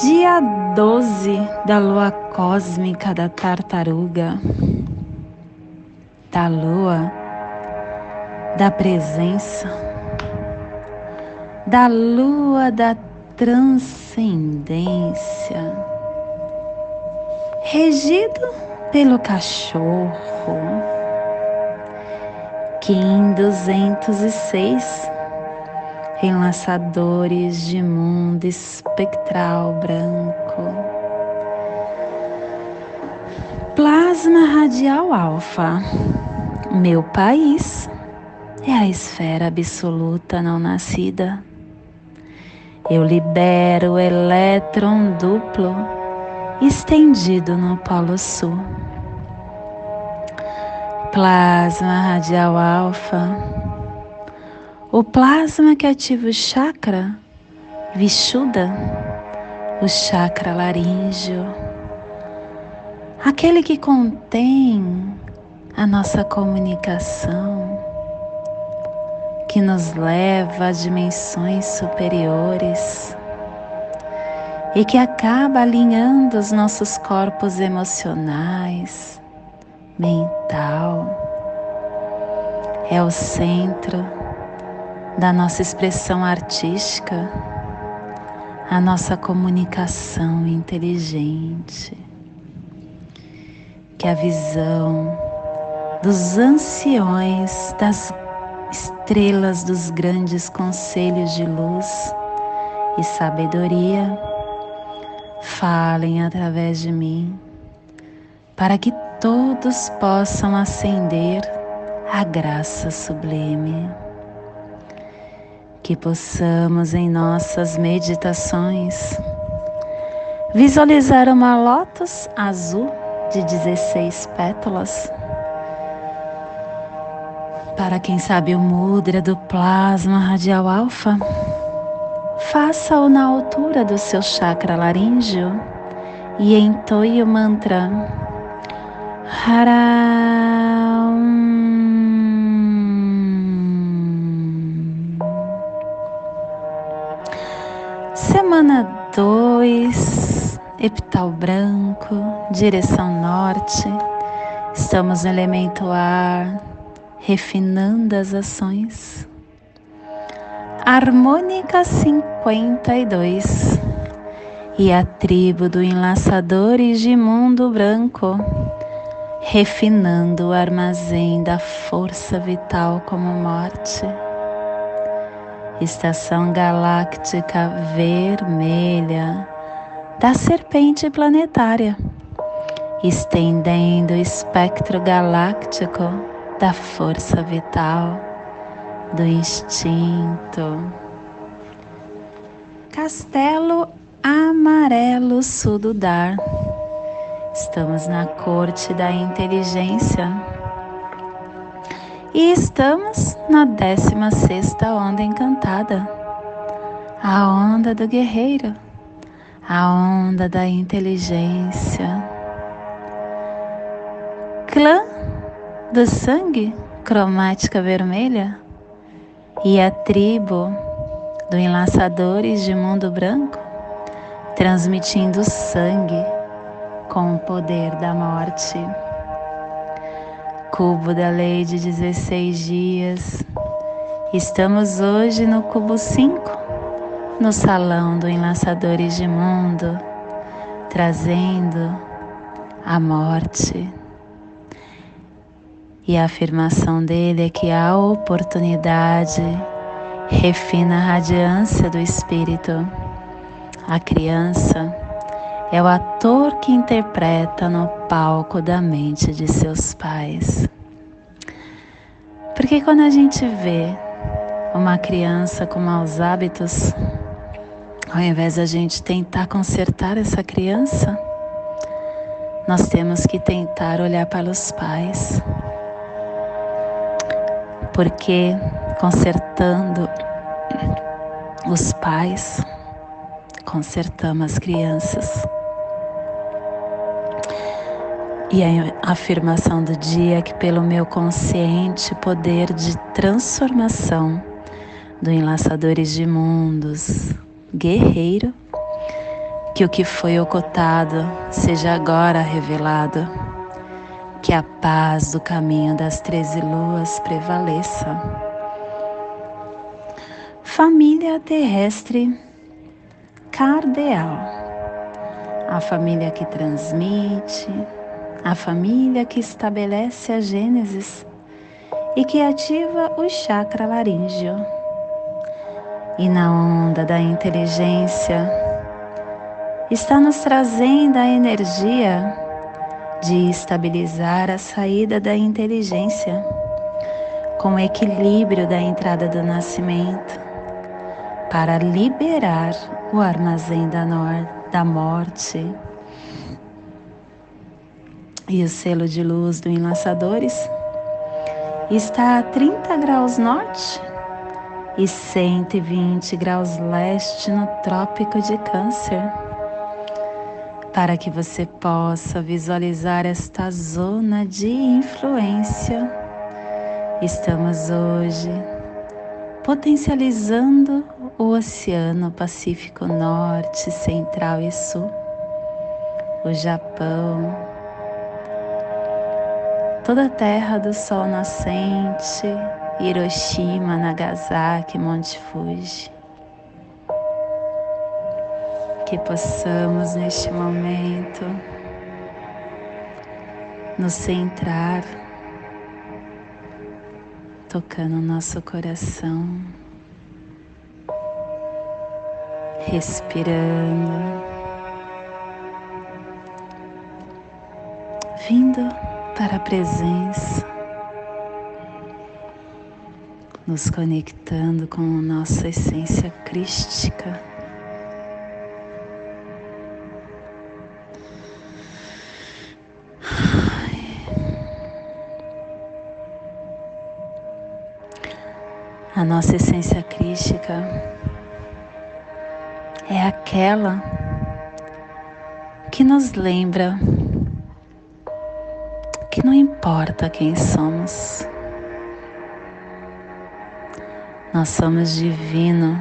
dia 12 da lua cósmica da tartaruga, da lua da presença, da lua da transcendência regido pelo cachorro. Kim 206 Enlaçadores de mundo espectral branco. Plasma radial alfa. Meu país é a esfera absoluta não nascida. Eu libero o elétron duplo estendido no Polo Sul. Plasma radial alfa, o plasma que ativa o chakra Vishuddha, o chakra laríngeo, aquele que contém a nossa comunicação, que nos leva a dimensões superiores e que acaba alinhando os nossos corpos emocionais, mental. É o centro da nossa expressão artística, a nossa comunicação inteligente. Que a visão dos anciões, das estrelas dos grandes conselhos de luz e sabedoria falem através de mim, para que todos possam acender a graça sublime. Que possamos em nossas meditações visualizar uma lótus azul de 16 pétalas. Para quem sabe o mudra do plasma radial alfa, faça-o na altura do seu chakra laríngeo e entoie o mantra Haram. Semana 2, epital branco, direção norte. Estamos no elemento ar, refinando as ações. Harmônica 52 e a tribo do Enlaçadores de Mundo Branco, refinando o armazém da força vital como morte. Estação galáctica vermelha da serpente planetária, estendendo o espectro galáctico da força vital do instinto. Castelo Amarelo Sududar. Estamos na corte da inteligência. E estamos na 16 onda encantada. A onda do guerreiro, a onda da inteligência. Clã do sangue, cromática vermelha e a tribo do Enlaçadores de Mundo Branco, transmitindo sangue com o poder da morte. Cubo da lei de 16 dias. Estamos hoje no cubo 5, no salão do Enlaçadores de Mundo, trazendo a morte e a afirmação dele é que a oportunidade refina a radiância do espírito. A criança é o ator que interpreta no palco da mente de seus pais. Porque quando a gente vê uma criança com maus hábitos, Ao invés da gente tentar consertar essa criança, nós temos que tentar olhar para os pais. Porque consertando os pais, consertamos as crianças. E a afirmação do dia é que, pelo meu consciente poder de transformação do Enlaçadores de Mundos, guerreiro, que o que foi ocultado seja agora revelado, que a paz do caminho das treze luas prevaleça. Família terrestre cardeal, a família que transmite, a família que estabelece a Gênesis e que ativa o chakra laríngeo. E na onda da inteligência, está nos trazendo a energia de estabilizar a saída da inteligência com o equilíbrio da entrada do nascimento para liberar o armazém da, da morte e o selo de luz do Enlaçadores está a 30 graus norte e 120 graus leste no Trópico de Câncer. Para que você possa visualizar esta zona de influência, estamos hoje potencializando o Oceano Pacífico Norte, Central e Sul, o Japão, toda a terra do sol nascente, Hiroshima, Nagasaki, Monte Fuji. Que possamos neste momento nos centrar, tocando nosso coração, respirando, vindo para a presença, nos conectando com a nossa essência crística. A nossa essência crística é aquela que nos lembra importa quem somos, nós somos divino,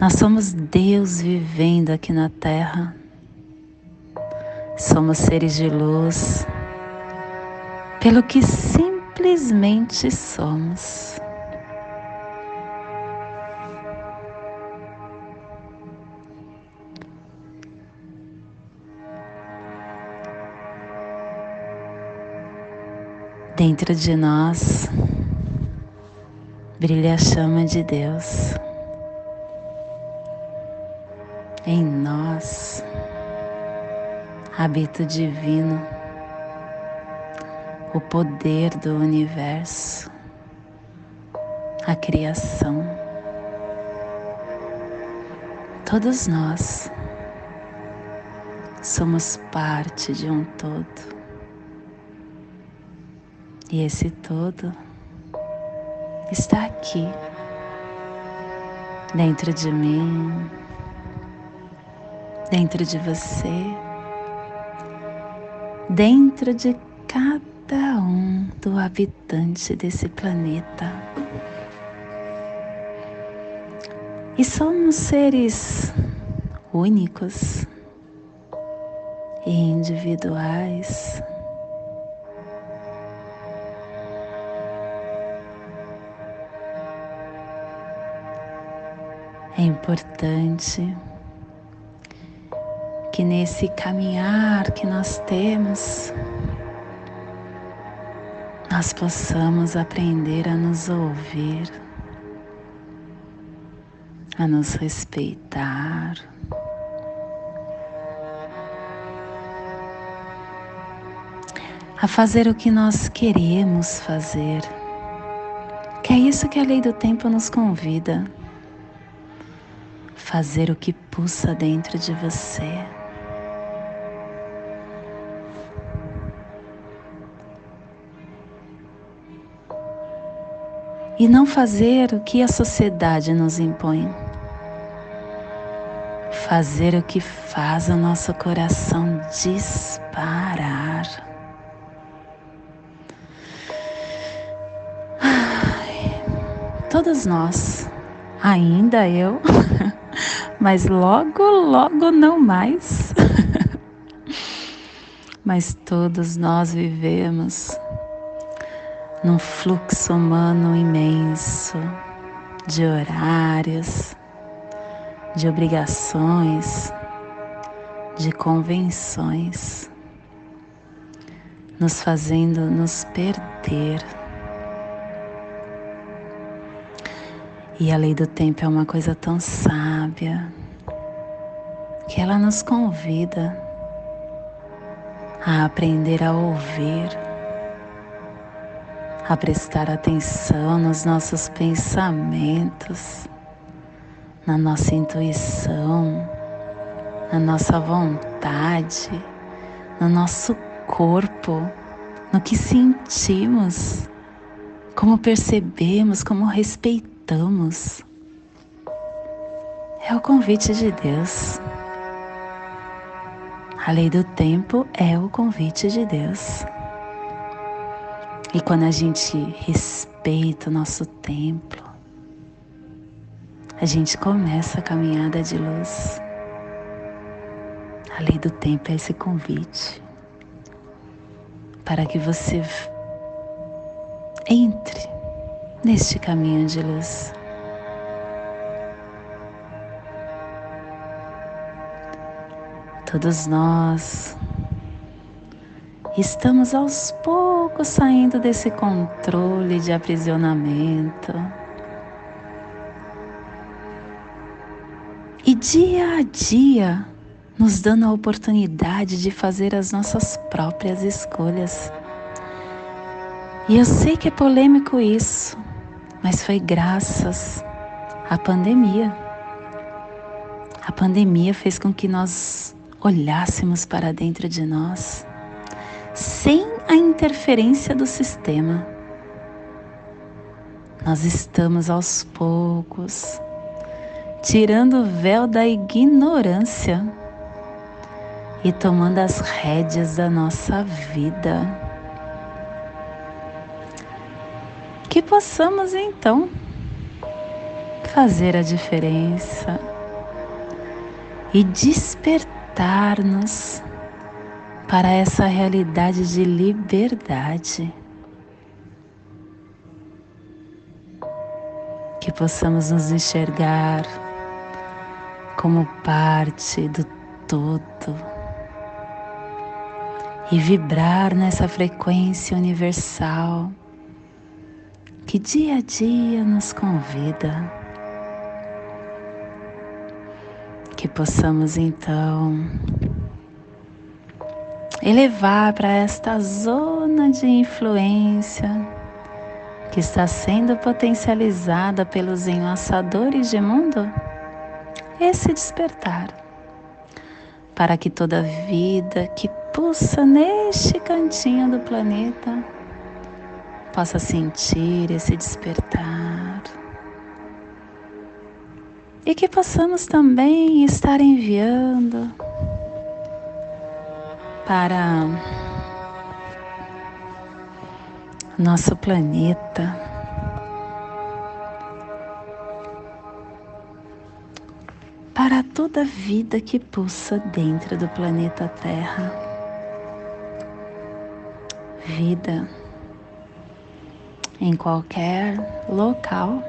nós somos Deus vivendo aqui na Terra, somos seres de luz, pelo que simplesmente somos. Dentro de nós brilha a chama de Deus. Em nós habita o divino, o poder do universo, a criação. Todos nós somos parte de um todo. E esse todo está aqui, dentro de mim, dentro de você, dentro de cada um do habitante desse planeta. E somos seres únicos e individuais. É importante que nesse caminhar que nós temos, nós possamos aprender a nos ouvir, a nos respeitar. A fazer o que nós queremos fazer, que é isso que a lei do tempo nos convida fazer o que pulsa dentro de você. E não fazer o que a sociedade nos impõe. Fazer o que faz o nosso coração disparar. Todos nós, ainda eu, mas logo, logo não mais. mas todos nós vivemos num fluxo humano imenso de horários, de obrigações, de convenções, nos fazendo nos perder. E a lei do tempo é uma coisa tão sábia que ela nos convida a aprender a ouvir, a prestar atenção nos nossos pensamentos, na nossa intuição, na nossa vontade, no nosso corpo, no que sentimos, como percebemos, como respeitamos. É o convite de Deus. A lei do tempo é o convite de Deus. E quando a gente respeita o nosso templo, a gente começa a caminhada de luz. A lei do tempo é esse convite para que você entre neste caminho de luz. Todos nós estamos aos poucos saindo desse controle de aprisionamento. E dia a dia nos dando a oportunidade de fazer as nossas próprias escolhas. E eu sei que é polêmico isso, mas foi graças à pandemia. A pandemia fez com que nós olhássemos para dentro de nós, sem a interferência do sistema. Nós estamos aos poucos tirando o véu da ignorância e tomando as rédeas da nossa vida. Possamos então fazer a diferença e despertar-nos para essa realidade de liberdade. Que possamos nos enxergar como parte do todo e vibrar nessa frequência universal que dia a dia nos convida. Que possamos então elevar para esta zona de influência que está sendo potencializada pelos enlaçadores de mundo esse despertar para que toda vida que pulsa neste cantinho do planeta possa sentir esse despertar. E que possamos também estar enviando para nosso planeta para toda vida que pulsa dentro do planeta Terra. Vida em qualquer local,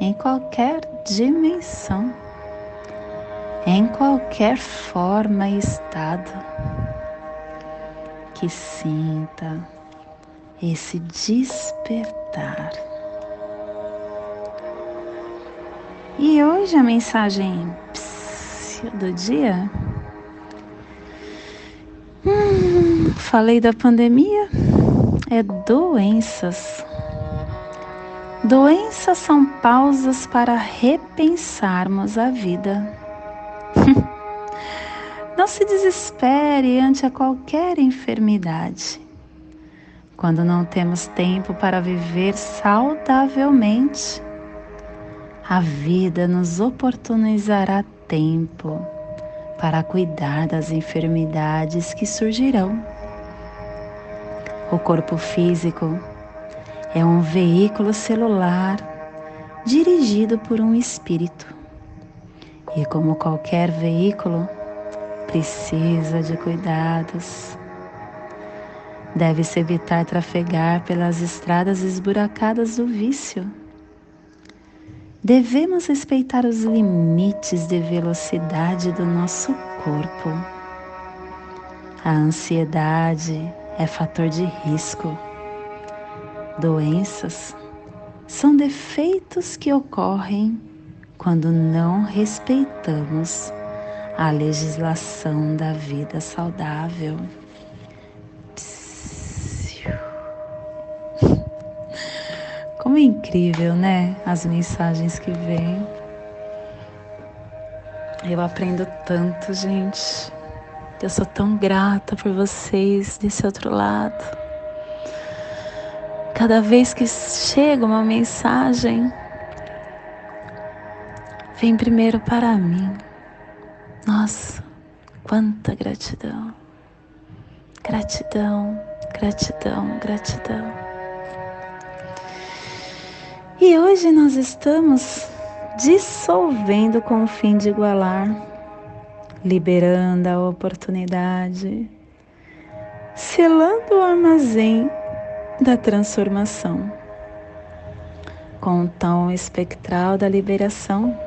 em qualquer dimensão, em qualquer forma e estado, que sinta esse despertar. E hoje a mensagem do dia. Hum, falei da pandemia, é doenças. Doenças são pausas para repensarmos a vida. Não se desespere ante a qualquer enfermidade. Quando não temos tempo para viver saudavelmente, a vida nos oportunizará tempo para cuidar das enfermidades que surgirão. O corpo físico é um veículo celular dirigido por um espírito. E como qualquer veículo, precisa de cuidados. Deve-se evitar trafegar pelas estradas esburacadas do vício. Devemos respeitar os limites de velocidade do nosso corpo. A ansiedade é fator de risco. Doenças são defeitos que ocorrem quando não respeitamos a legislação da vida saudável. Como é incrível, né? As mensagens que vêm. Eu aprendo tanto, gente. Eu sou tão grata por vocês desse outro lado. Cada vez que chega uma mensagem, vem primeiro para mim. Nossa, quanta gratidão. Gratidão, gratidão, gratidão. E hoje nós estamos dissolvendo com o fim de igualar liberando a oportunidade, selando o armazém da transformação, com o tom espectral da liberação,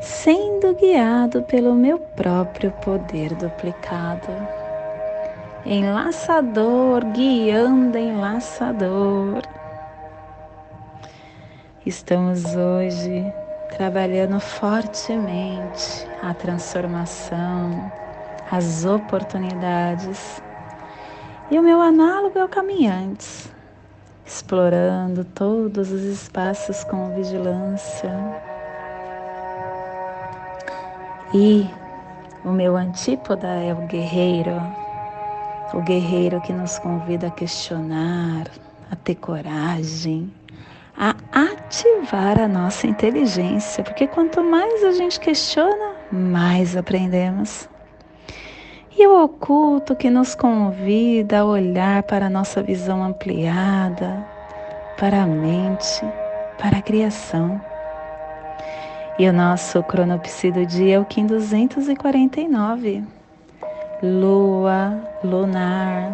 sendo guiado pelo meu próprio poder duplicado. Enlaçador, guiando enlaçador. Estamos hoje trabalhando fortemente a transformação, as oportunidades. E o meu análogo é o caminhantes, explorando todos os espaços com vigilância. E o meu antípoda é o guerreiro, o guerreiro que nos convida a questionar, a ter coragem, a ativar a nossa inteligência, porque quanto mais a gente questiona, mais aprendemos. E o oculto que nos convida a olhar para a nossa visão ampliada, para a mente, para a criação. E o nosso cronopsi do dia é o Kim 249. Lua, lunar,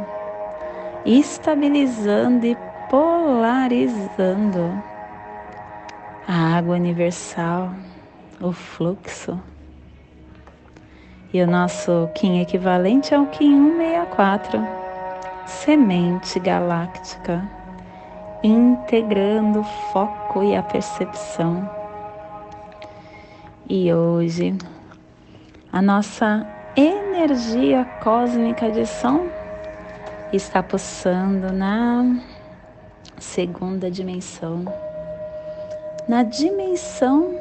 estabilizando e polarizando a água universal, o fluxo. E o nosso Kim equivalente é o Kim 164, semente galáctica, integrando o foco e a percepção. E hoje, a nossa energia cósmica de som está pulsando na segunda dimensão, na dimensão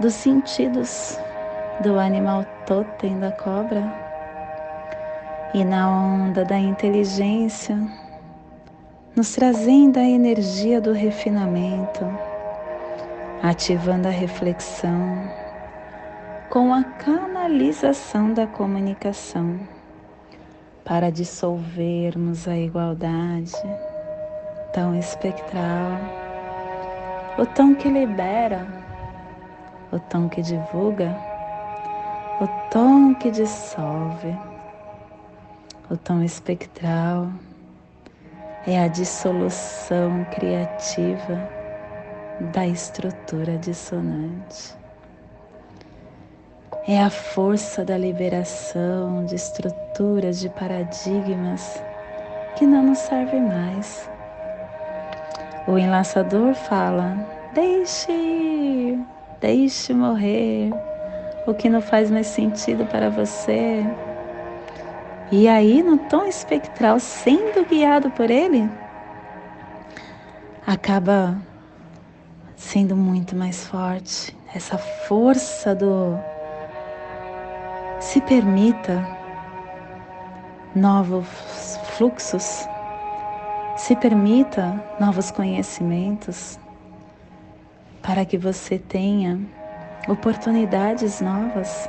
dos sentidos do animal totem da cobra e na onda da inteligência, nos trazendo a energia do refinamento, ativando a reflexão com a canalização da comunicação para dissolvermos a igualdade tão espectral, o tom que libera, o tom que divulga, o tom que dissolve, o tom espectral é a dissolução criativa da estrutura dissonante. É a força da liberação de estruturas, de paradigmas que não nos servem mais o enlaçador fala: deixe, deixe morrer o que não faz mais sentido para você. E aí, no tom espectral, sendo guiado por ele, acaba sendo muito mais forte. Essa força do se permita novos fluxos, se permita novos conhecimentos para que você tenha oportunidades novas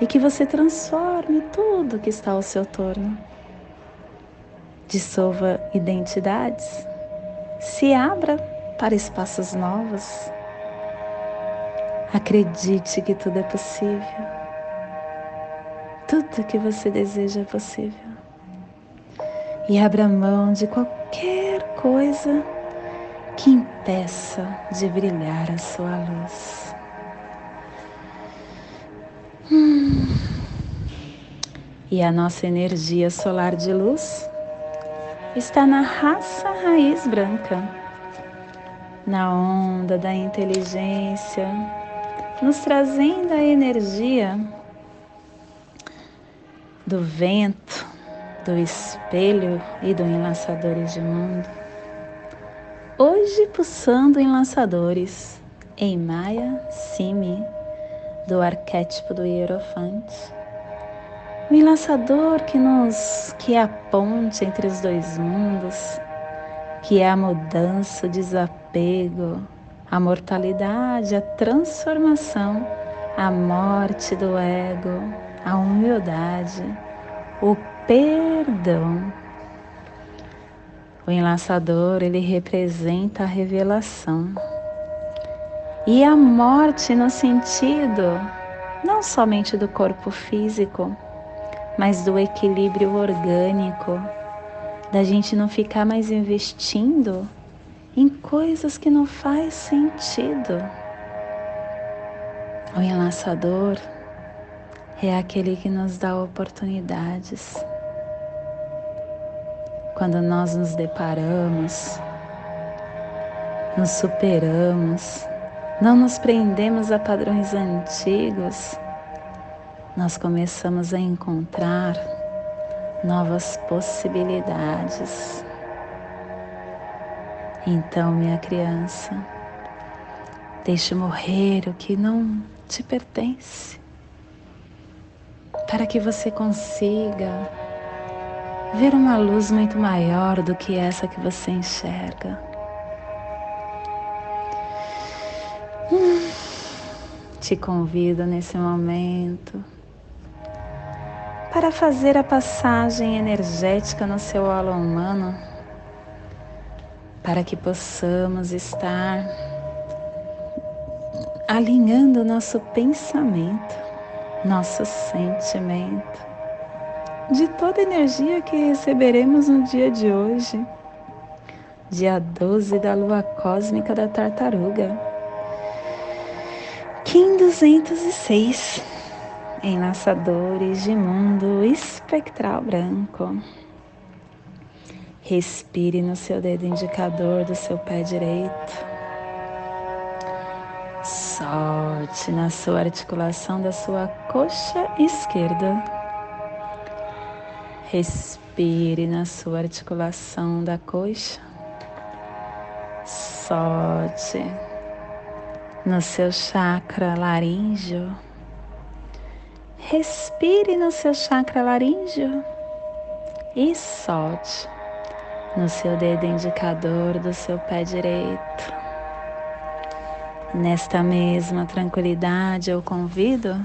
e que você transforme tudo que está ao seu torno. Dissolva identidades, se abra para espaços novos. Acredite que tudo é possível. Tudo que você deseja é possível. E abra mão de qualquer coisa que impeça de brilhar a sua luz. Hum. E a nossa energia solar de luz está na raça raiz branca, na onda da inteligência, nos trazendo a energia do vento, do espelho e do enlaçadores de mundo. Hoje pulsando em lançadores em Maia Simi do arquétipo do Hierofante. O enlaçador que nos que é a ponte entre os dois mundos, que é a mudança, o desapego, a mortalidade, a transformação, a morte do ego, a humildade, o perdão. O enlaçador, ele representa a revelação e a morte no sentido não somente do corpo físico, mas do equilíbrio orgânico, da gente não ficar mais investindo em coisas que não faz sentido. O enlaçador é aquele que nos dá oportunidades. Quando nós nos deparamos, nos superamos, não nos prendemos a padrões antigos, nós começamos a encontrar novas possibilidades. Então, minha criança, deixe morrer o que não te pertence, para que você consiga ver uma luz muito maior do que essa que você enxerga. Te convido nesse momento para fazer a passagem energética no seu halo humano, para que possamos estar alinhando nosso pensamento, nosso sentimento, de toda a energia que receberemos no dia de hoje, dia 12 da lua cósmica da tartaruga. Kim 206 Enlaçadores de mundo espectral branco. Respire no seu dedo indicador do seu pé direito. Solte na sua articulação da sua coxa esquerda. Respire na sua articulação da coxa. Solte no seu chakra laríngeo. Respire no seu chakra laríngeo e solte no seu dedo indicador do seu pé direito. Nesta mesma tranquilidade, eu convido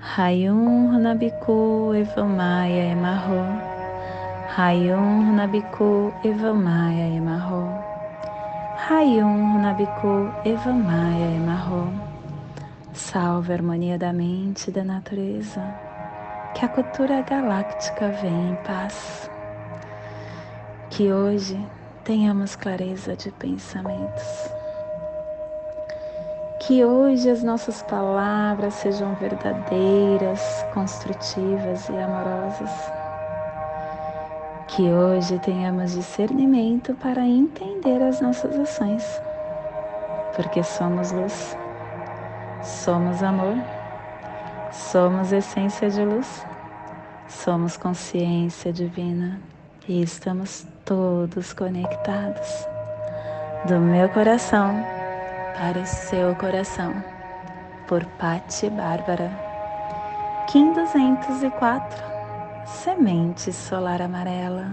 Rayum Runabiku Evamaya Emarro. Rayum Runabiku Evamaya Emarro. Rayum Runabiku Evamaya Emarro. Salve a harmonia da mente e da natureza que a cultura galáctica venha em paz. Que hoje tenhamos clareza de pensamentos. Que hoje as nossas palavras sejam verdadeiras, construtivas e amorosas. Que hoje tenhamos discernimento para entender as nossas ações, porque somos luz, somos amor Somos essência de luz, somos consciência divina e estamos todos conectados do meu coração para seu coração, por Patti Bárbara. Kim 204, Semente Solar Amarela,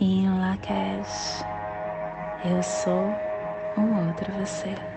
em Lakesh. Eu sou um outro você.